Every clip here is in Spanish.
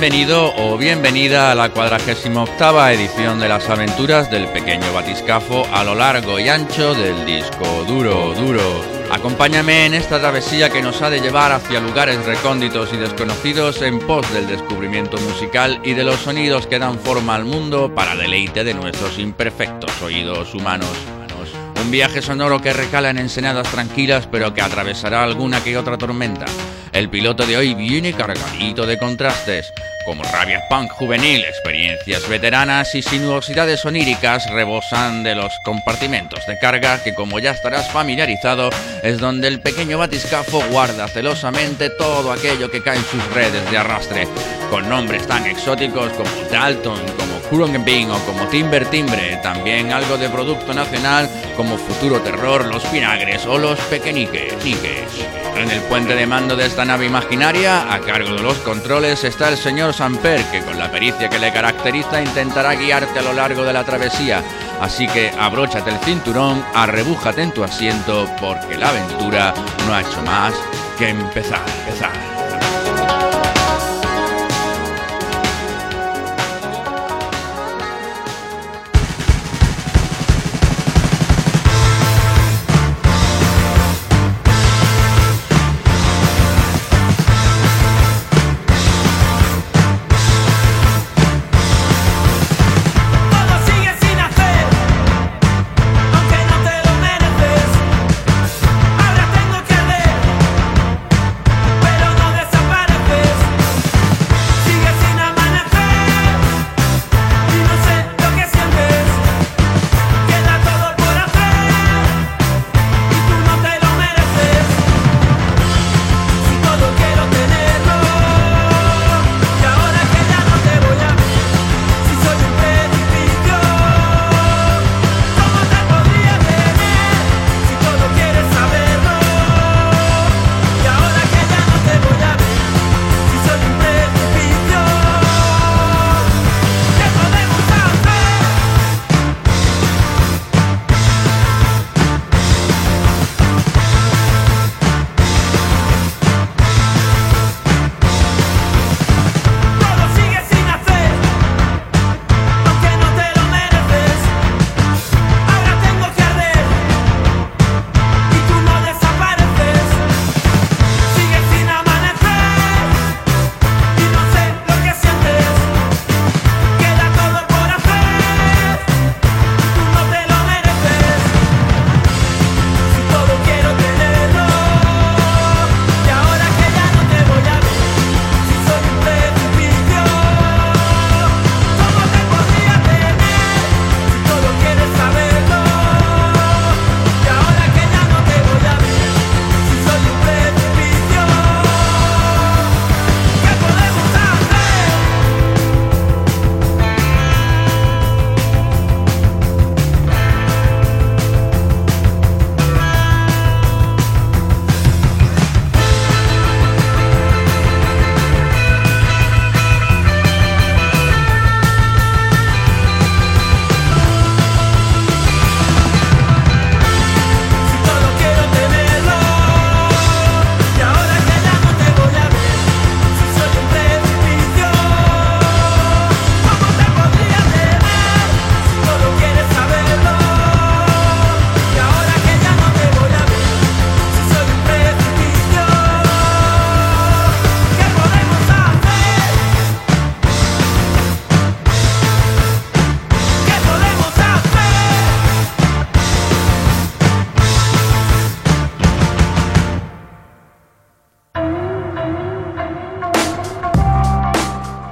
Bienvenido o bienvenida a la 48 edición de las aventuras del pequeño batiscafo a lo largo y ancho del disco duro, duro. Acompáñame en esta travesía que nos ha de llevar hacia lugares recónditos y desconocidos en pos del descubrimiento musical y de los sonidos que dan forma al mundo para deleite de nuestros imperfectos oídos humanos. Un viaje sonoro que recala en ensenadas tranquilas pero que atravesará alguna que otra tormenta el piloto de hoy viene cargadito de contrastes, como rabia punk juvenil, experiencias veteranas y sinuosidades oníricas rebosan de los compartimentos de carga que como ya estarás familiarizado es donde el pequeño batiscafo guarda celosamente todo aquello que cae en sus redes de arrastre, con nombres tan exóticos como Dalton, como Kurungenbing o como Timber Timbre, también algo de producto nacional como Futuro Terror, Los Pinagres o Los Pequeñiques. En el puente de mando de esta nave imaginaria, a cargo de los controles, está el señor Samper, que con la pericia que le caracteriza intentará guiarte a lo largo de la travesía. Así que abróchate el cinturón, arrebújate en tu asiento, porque la aventura no ha hecho más que empezar, empezar.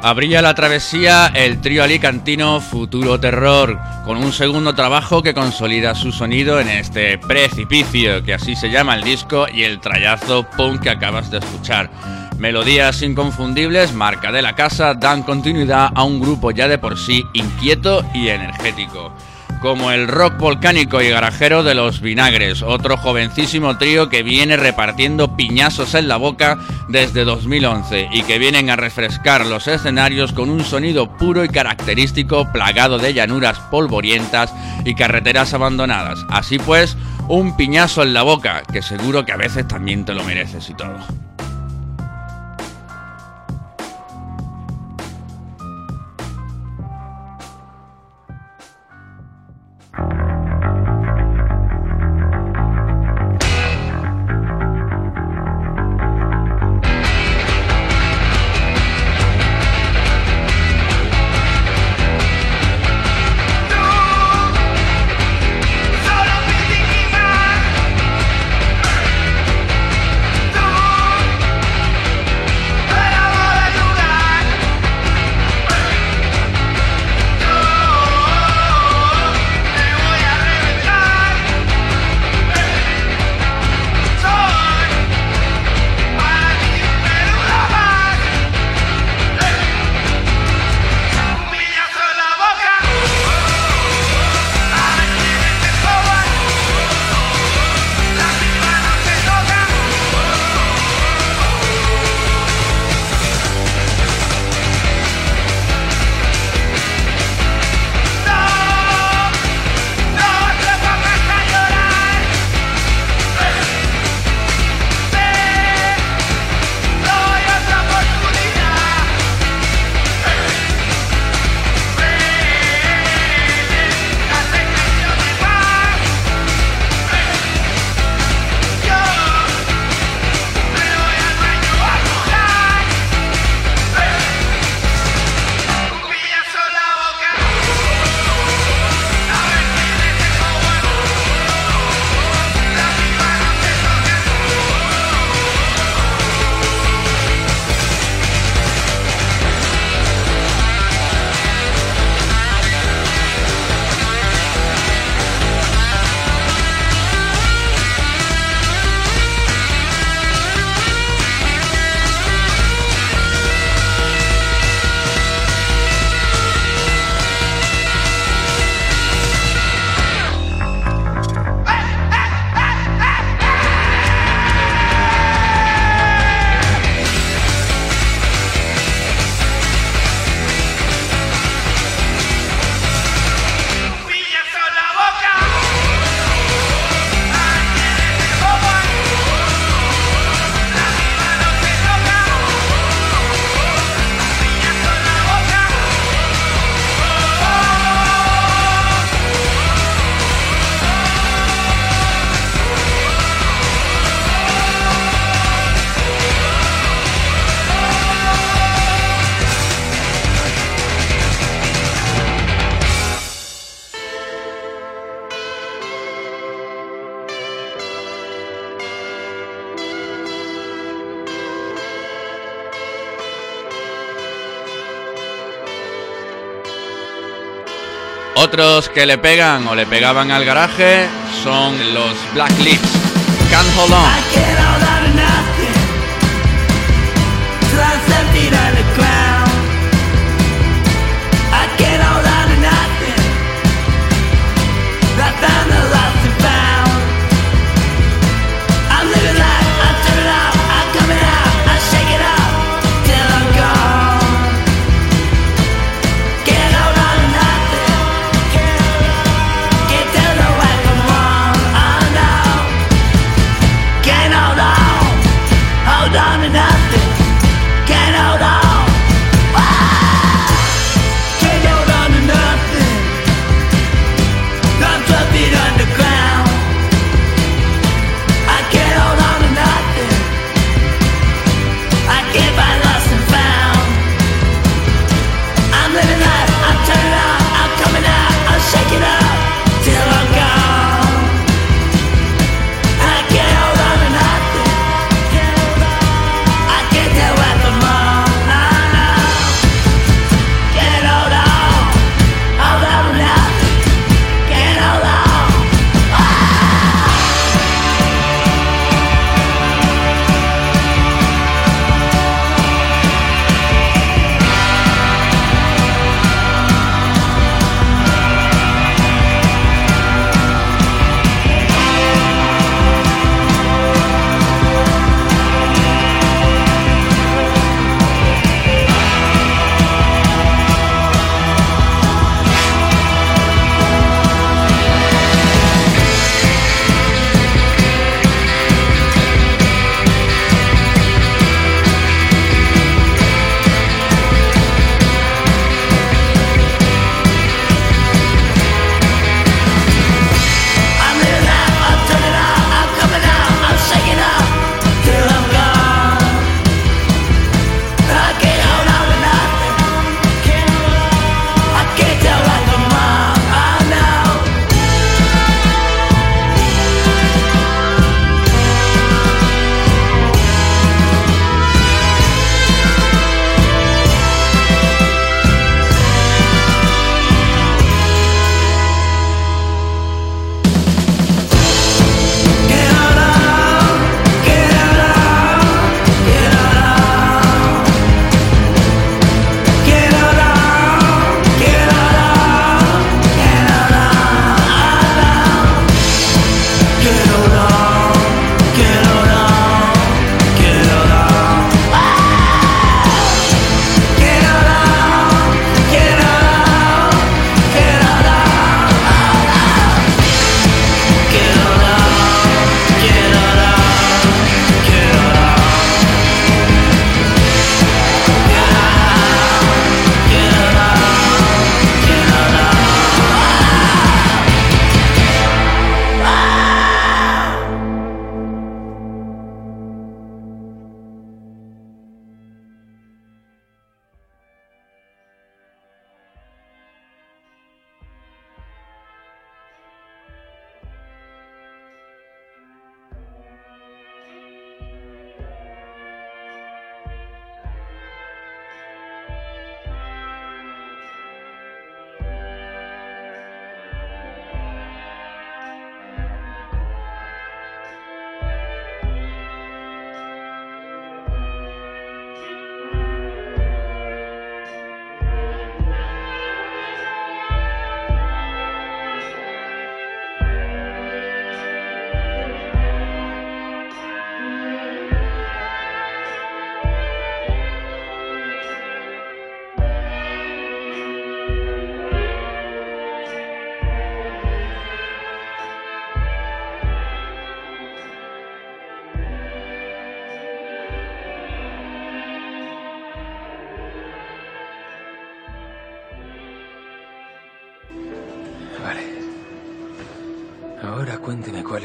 Abría la travesía el trío alicantino Futuro Terror, con un segundo trabajo que consolida su sonido en este precipicio, que así se llama el disco, y el trayazo punk que acabas de escuchar. Melodías inconfundibles, marca de la casa, dan continuidad a un grupo ya de por sí inquieto y energético como el rock volcánico y garajero de los vinagres, otro jovencísimo trío que viene repartiendo piñazos en la boca desde 2011 y que vienen a refrescar los escenarios con un sonido puro y característico plagado de llanuras polvorientas y carreteras abandonadas. Así pues, un piñazo en la boca, que seguro que a veces también te lo mereces y todo. Otros que le pegan o le pegaban al garaje son los Black Lips. Can't hold on. Can't hold on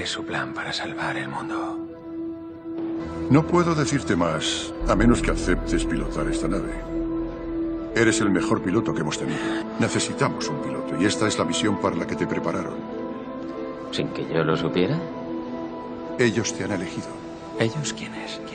es su plan para salvar el mundo. No puedo decirte más, a menos que aceptes pilotar esta nave. Eres el mejor piloto que hemos tenido. Necesitamos un piloto y esta es la misión para la que te prepararon. ¿Sin que yo lo supiera? Ellos te han elegido. ¿Ellos quiénes? ¿Quiénes?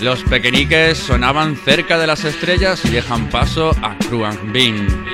Los pequeñiques sonaban cerca de las estrellas y dejan paso a Kruang Bin.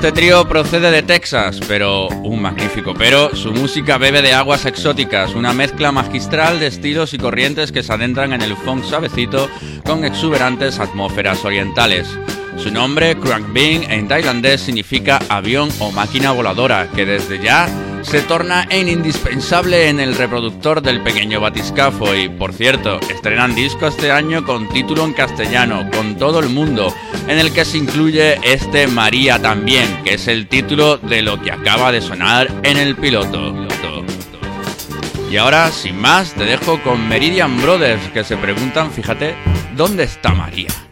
Este trío procede de Texas, pero un magnífico. Pero, su música bebe de aguas exóticas, una mezcla magistral de estilos y corrientes que se adentran en el funk suavecito con exuberantes atmósferas orientales. Su nombre, Crank Bing, en tailandés significa avión o máquina voladora, que desde ya se torna en indispensable en el reproductor del pequeño batiscafo. Y, por cierto, estrenan disco este año con título en castellano, con todo el mundo, en el que se incluye este María también, que es el título de lo que acaba de sonar en el piloto. Y ahora, sin más, te dejo con Meridian Brothers, que se preguntan, fíjate, ¿dónde está María?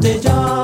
The job.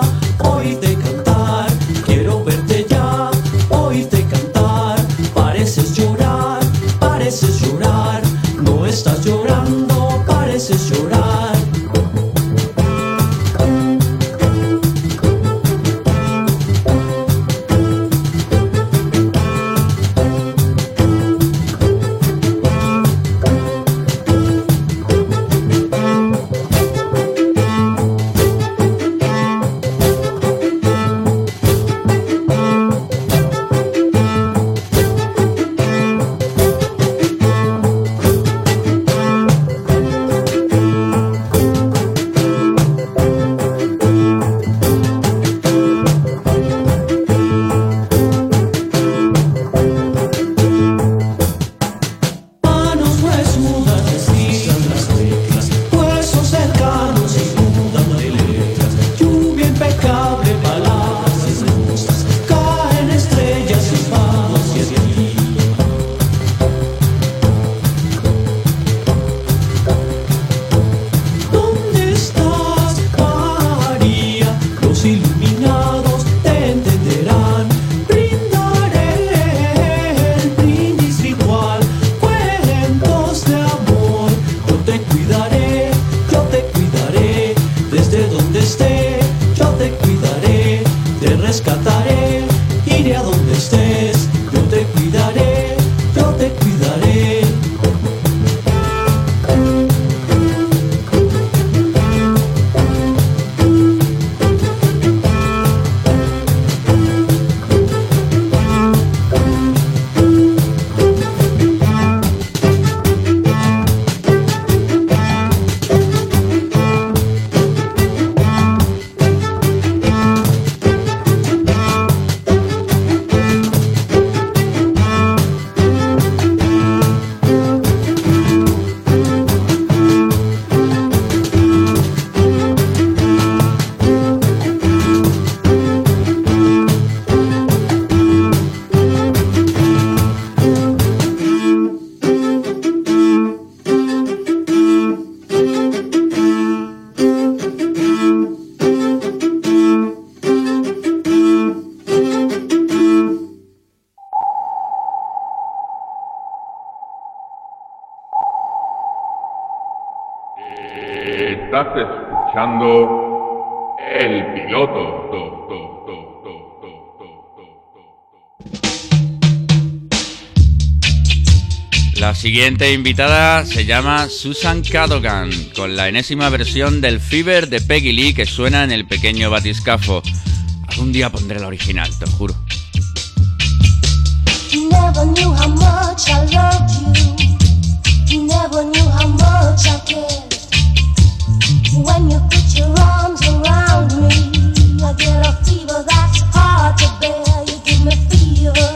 Siguiente invitada se llama Susan Cadogan, con la enésima versión del Fever de Peggy Lee que suena en el pequeño batiscafo. Un día pondré la original, te lo juro. I get a fever that's hard to bear. You give me fever.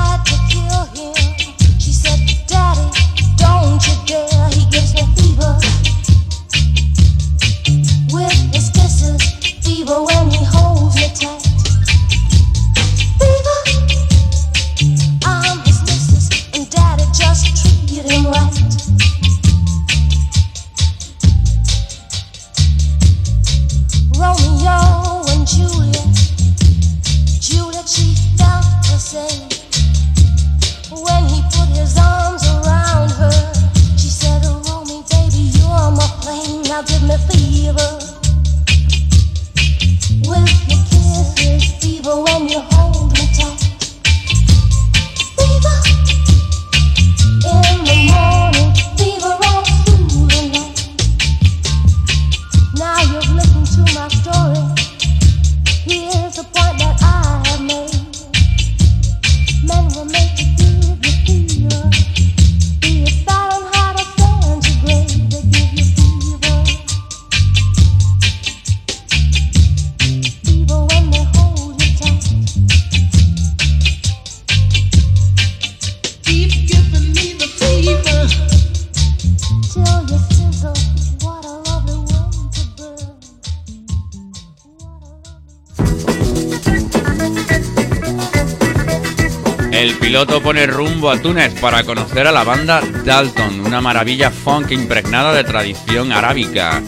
rumbo a Túnez para conocer a la banda Dalton, una maravilla funk impregnada de tradición arábica.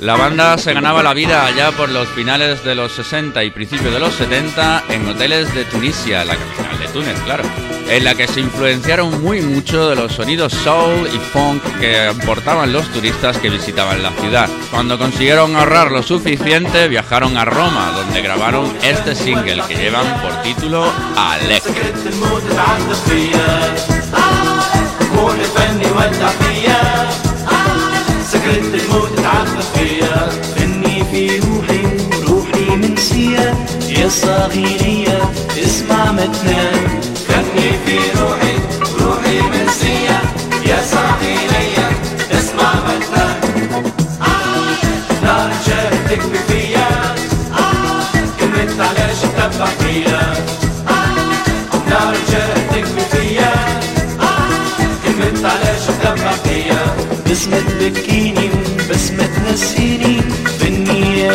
La banda se ganaba la vida allá por los finales de los 60 y principios de los 70 en hoteles de Tunisia, la capital de Túnez, claro, en la que se influenciaron muy mucho de los sonidos soul y funk que aportaban los turistas que visitaban la ciudad. Cuando consiguieron ahorrar lo suficiente, viajaron a Roma, donde grabaron este single que llevan por título Alec. سكرت الموت اتعدى فيا كون الفني ودع فيا سكرت الموت اتعدى فيا فني في روحي وروحي منسية يا صغيرية اسمع ما تنام في روحي وروحي منسية. اسمع نار جاي تكفي فيا. كلمة علاش فيا. نار جاي تكفي فيا. علاش فيا. بسمة تبكيني بسمة تنسيني. فني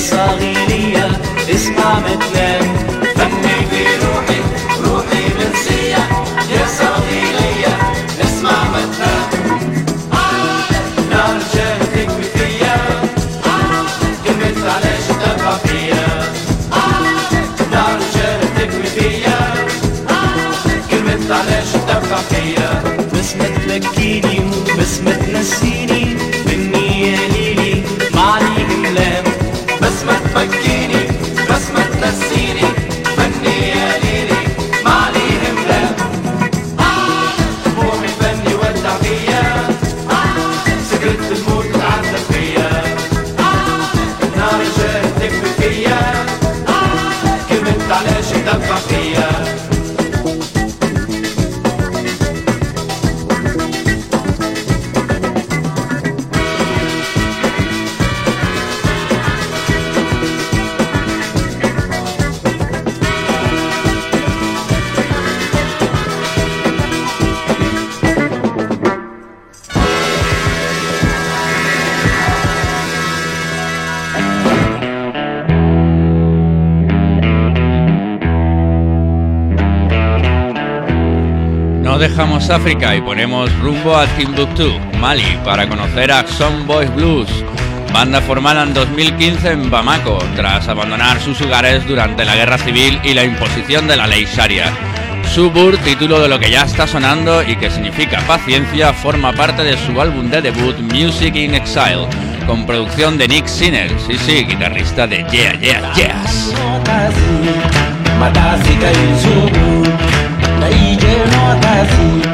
השרים África y ponemos rumbo a Timbuktu, Mali, para conocer a Some Boys Blues, banda formada en 2015 en Bamako, tras abandonar sus hogares durante la guerra civil y la imposición de la ley Sharia. Subur, título de lo que ya está sonando y que significa paciencia, forma parte de su álbum de debut Music in Exile, con producción de Nick Sinner, sí sí, guitarrista de Yeah Yeah Yes. makazi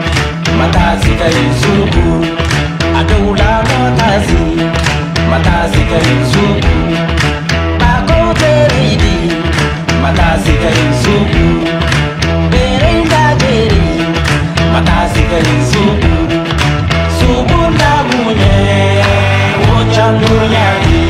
makazi kaizungu. Adoula makazi makazi kaizungu. Bakotereidi makazi kaizungu. Berenda jeri makazi kaizungu. Subunda munye wocandunyaki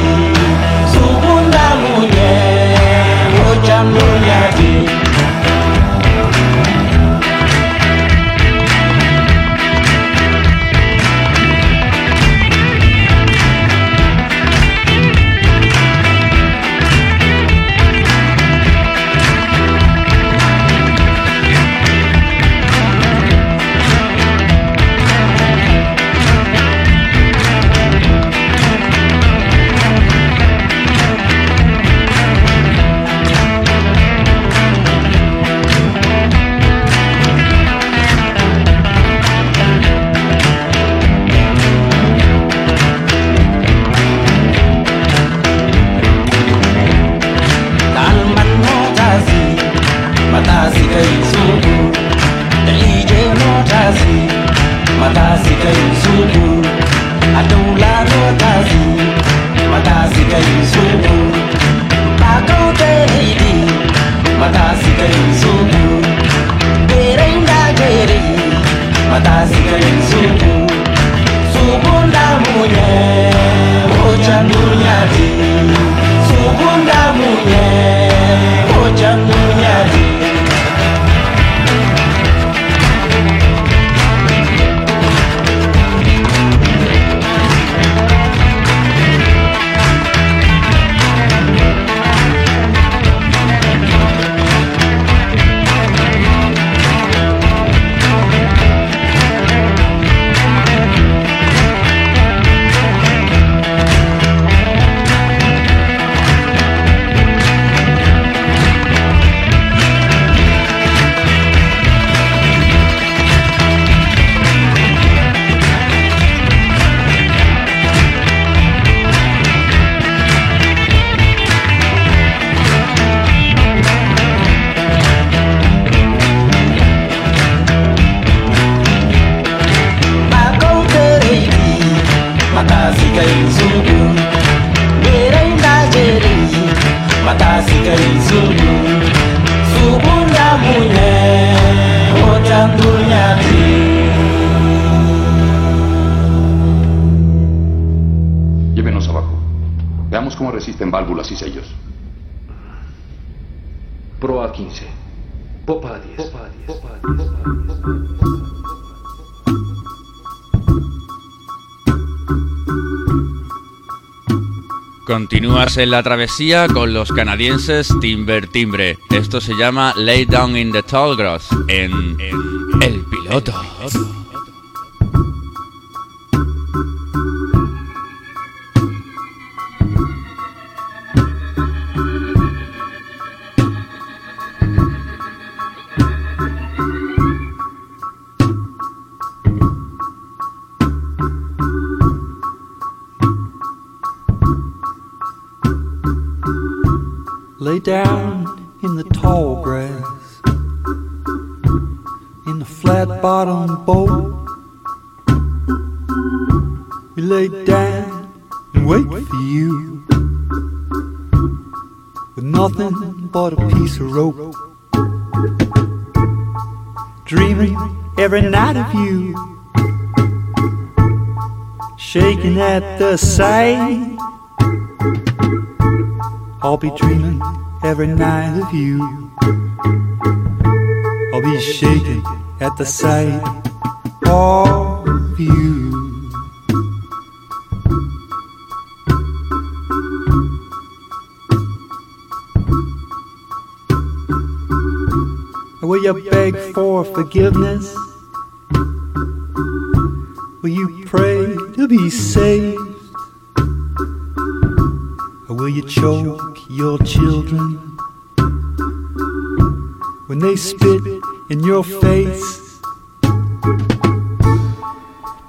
Continúas en la travesía con los canadienses Timber Timbre. Esto se llama Lay Down in the Tall Grass en, en El Piloto. Down in the tall grass, in the flat bottom boat. We lay down and wait for you with nothing but a piece of rope. Dreaming every night of you, shaking at the sight. I'll be dreaming every night of you. I'll be shaking at the sight of you. Will you beg for forgiveness Will you pray to be saved? Will you choke your children when they spit in your face?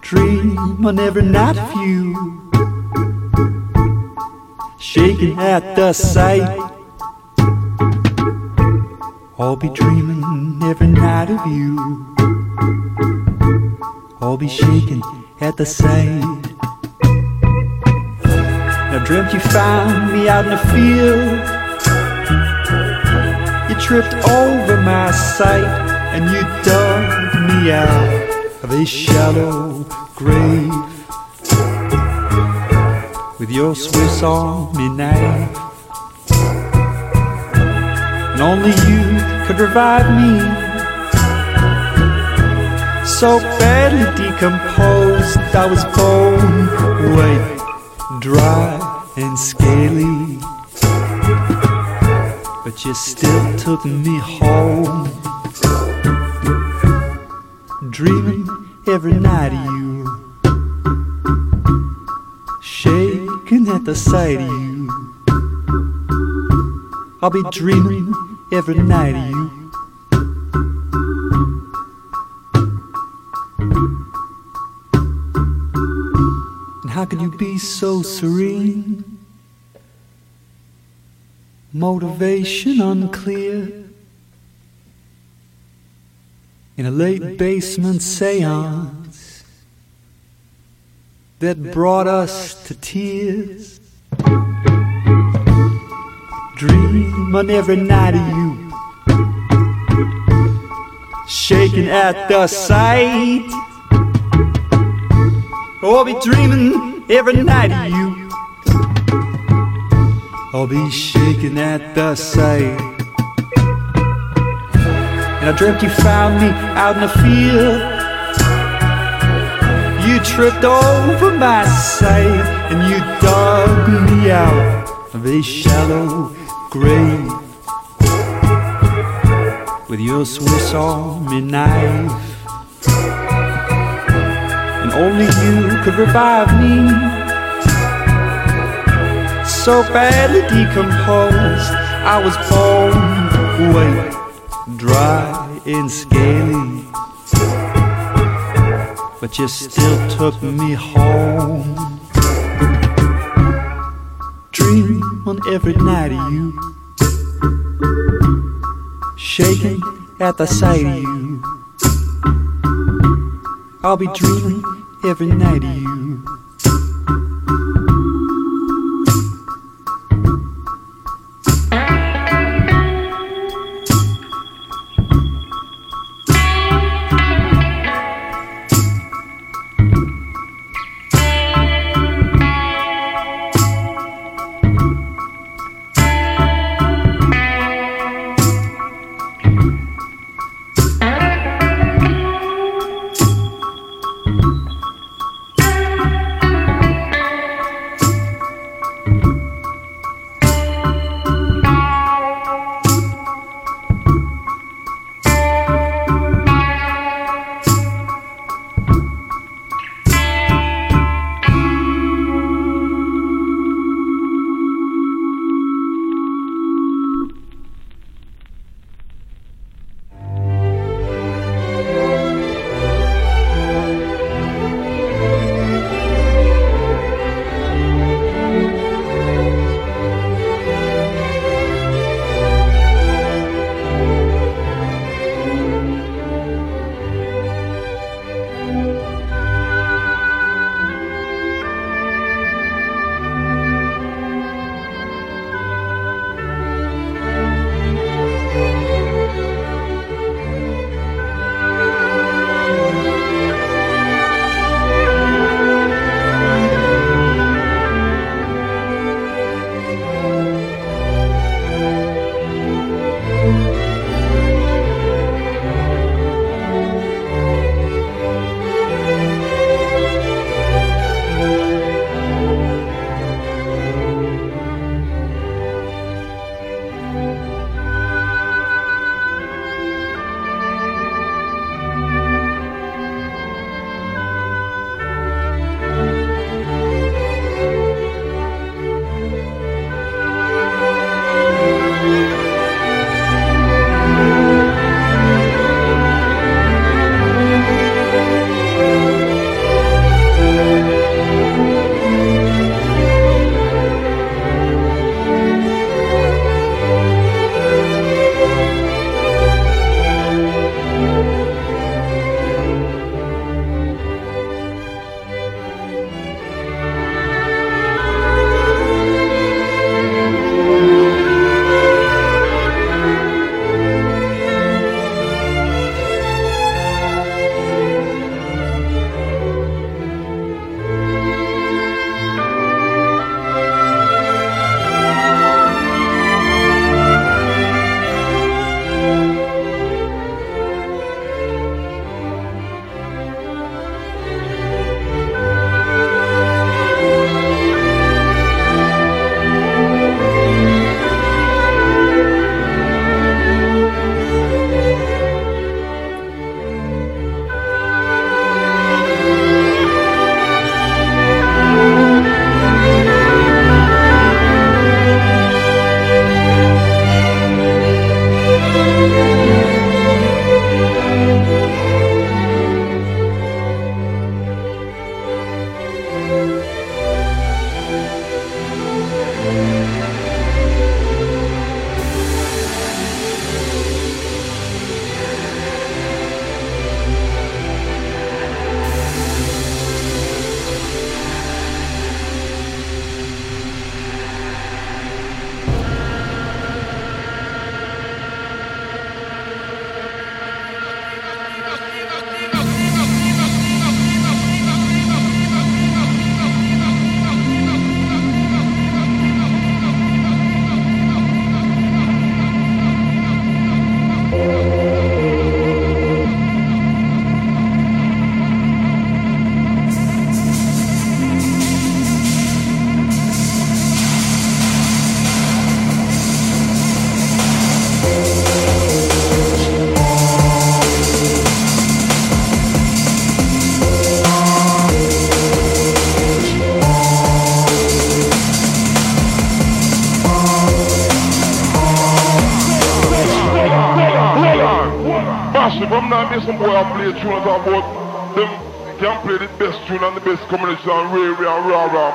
Dream on every night of you, shaking at the sight. I'll be dreaming every night of you. I'll be shaking at the sight. Dreamt you found me out in the field. You tripped over my sight and you dug me out of a shallow grave with your Swiss Army knife. And only you could revive me. So badly decomposed, I was bone white, dry and scaly. But you still took me home, dreaming every night of you, shaking at the sight of you. I'll be dreaming every night of you. And how can you be so serene? Motivation unclear. In a late basement seance that brought us to tears. Dream on every night of you. Shaking at the sight. Oh, I'll be dreaming every night of you. I'll be shaking at the sight. And I dreamt you found me out in the field. You tripped over my sight and you dug me out of a shallow grave with your Swiss Army knife. And only you could revive me. So badly decomposed, I was bone weight, dry and scaly. But you still took me home. Dream on every night of you, shaking at the sight of you. I'll be dreaming every night of you.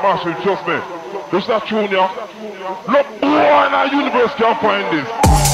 Massive, trust me. It's that tune, yeah. Look, boy in our universe can find this.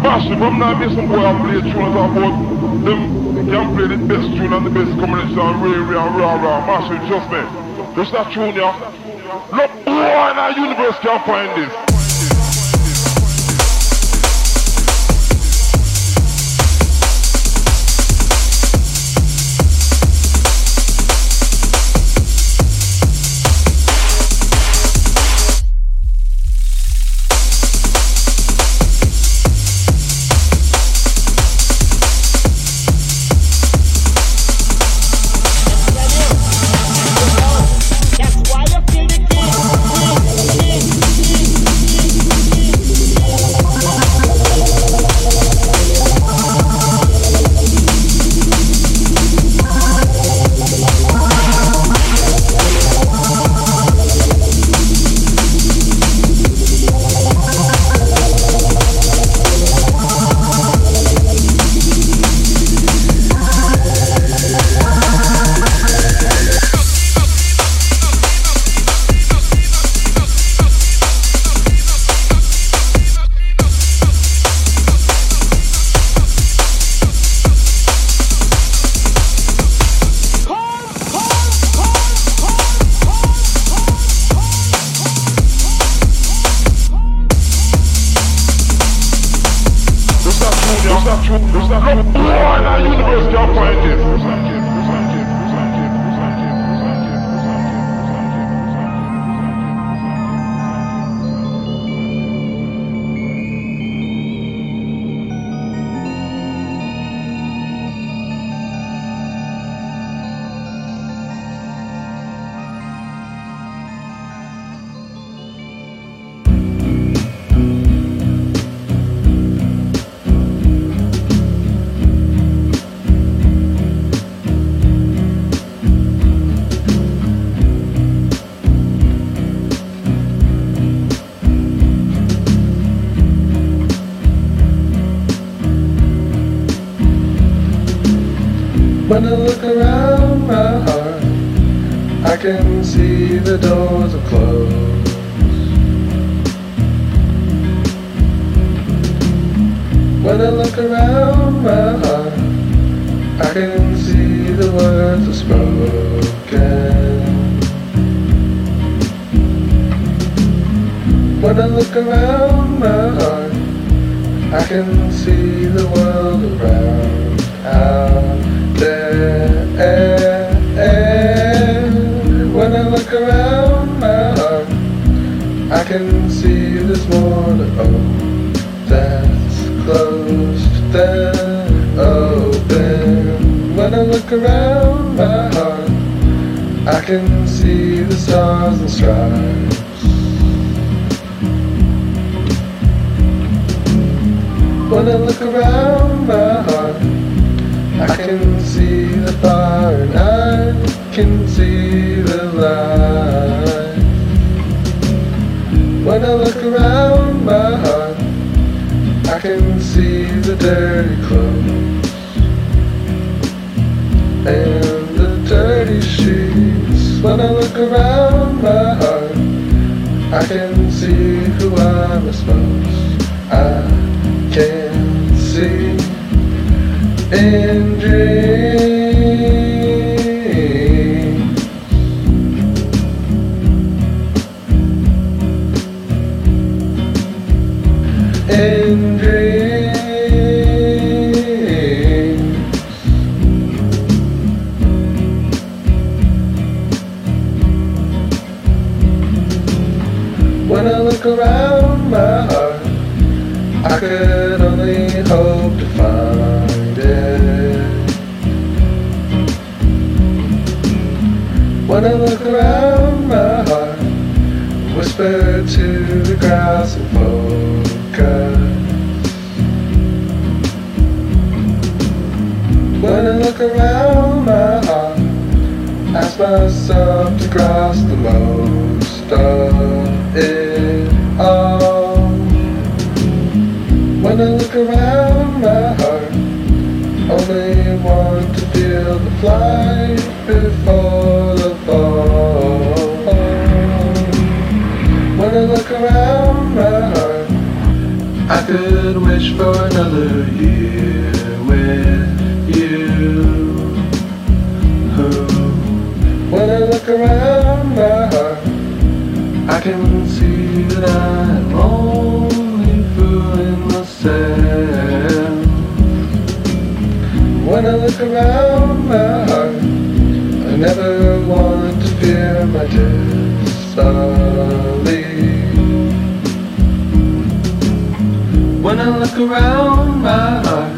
Massive, I'm not I play tune and talk about them can play the best tune and the best combination and and rah rah. Massive, trust me. It's that tune, yeah. Look, boy in our universe can find this. When I look around my heart, I can see who I'm supposed. I can see destiny. When I look around my heart,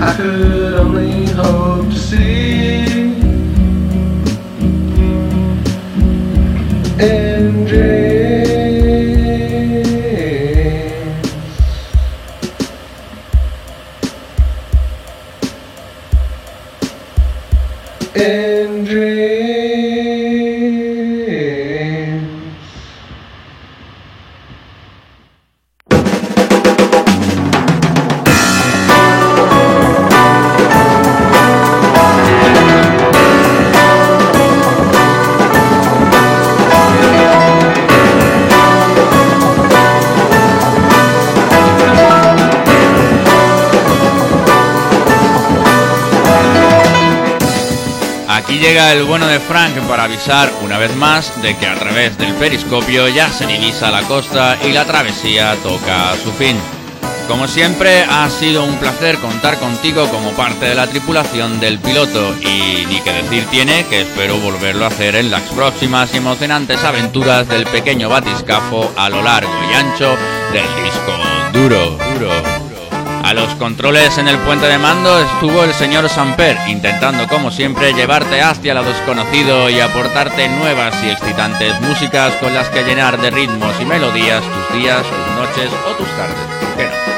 I could only hope to see in dreams. Aquí llega el bueno de Frank para avisar una vez más de que a través del periscopio ya se divisa la costa y la travesía toca a su fin. Como siempre, ha sido un placer contar contigo como parte de la tripulación del piloto y ni que decir tiene que espero volverlo a hacer en las próximas y emocionantes aventuras del pequeño batiscafo a lo largo y ancho del disco duro, duro. A los controles en el puente de mando estuvo el señor Samper, intentando como siempre llevarte hacia lo desconocido y aportarte nuevas y excitantes músicas con las que llenar de ritmos y melodías tus días, tus noches o tus tardes. ¿Por?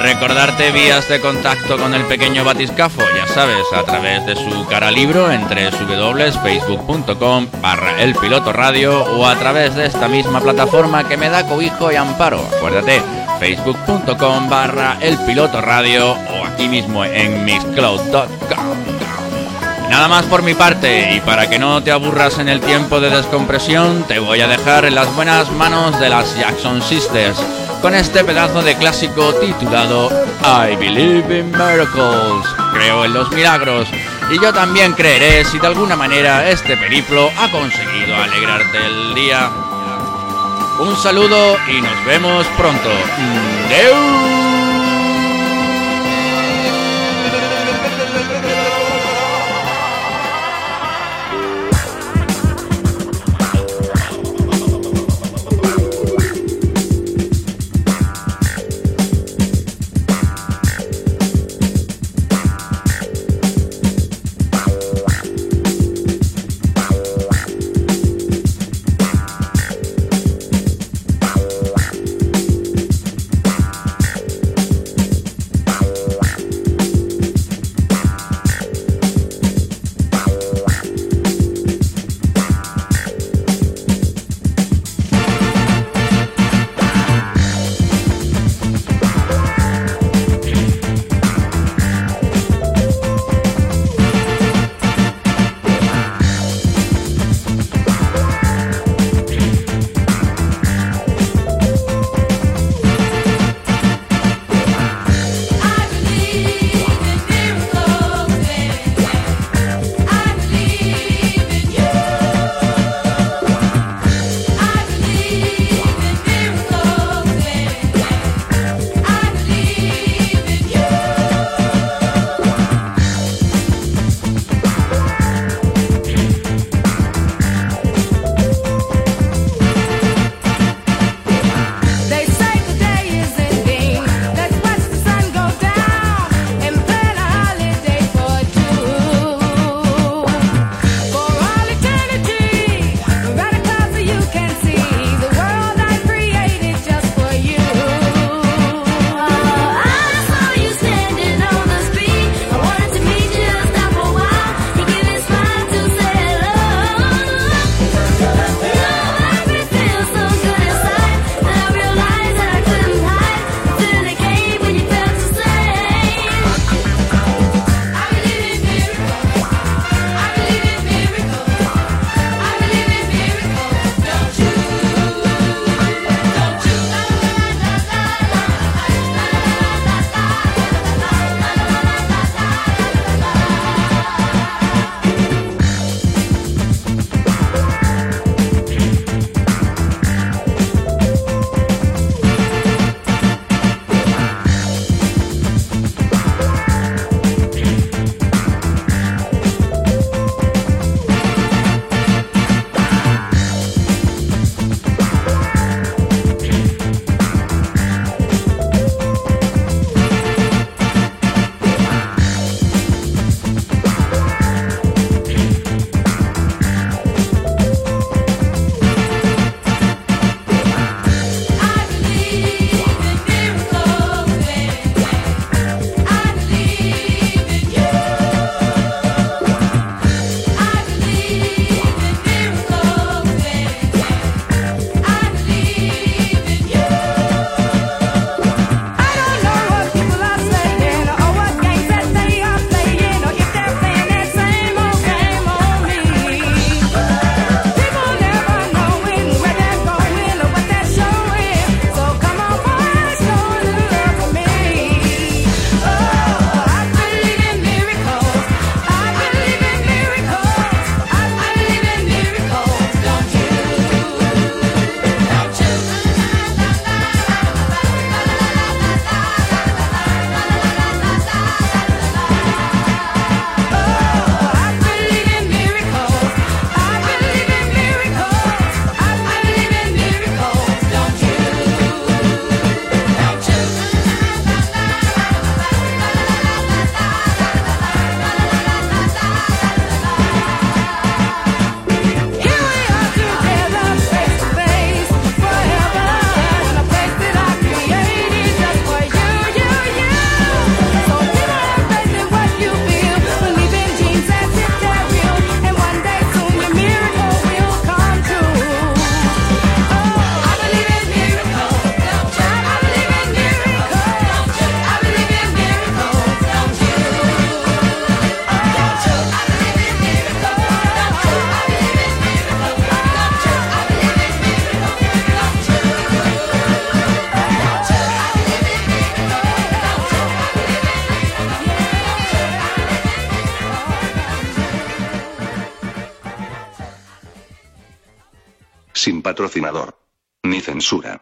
Recordarte vías de contacto con el pequeño batiscafo, ya sabes, a través de su cara libro en www.facebook.com barra el piloto radio o a través de esta misma plataforma que me da cobijo y amparo. Acuérdate, facebook.com barra el piloto radio o aquí mismo en mixcloud.com. Nada más por mi parte y para que no te aburras en el tiempo de descompresión te voy a dejar en las buenas manos de las Jackson Sisters con este pedazo de clásico titulado I Believe in Miracles, creo en los milagros y yo también creeré si de alguna manera este periplo ha conseguido alegrarte el día. Un saludo y nos vemos pronto. ¡Deu! Patrocinador. Ni censura.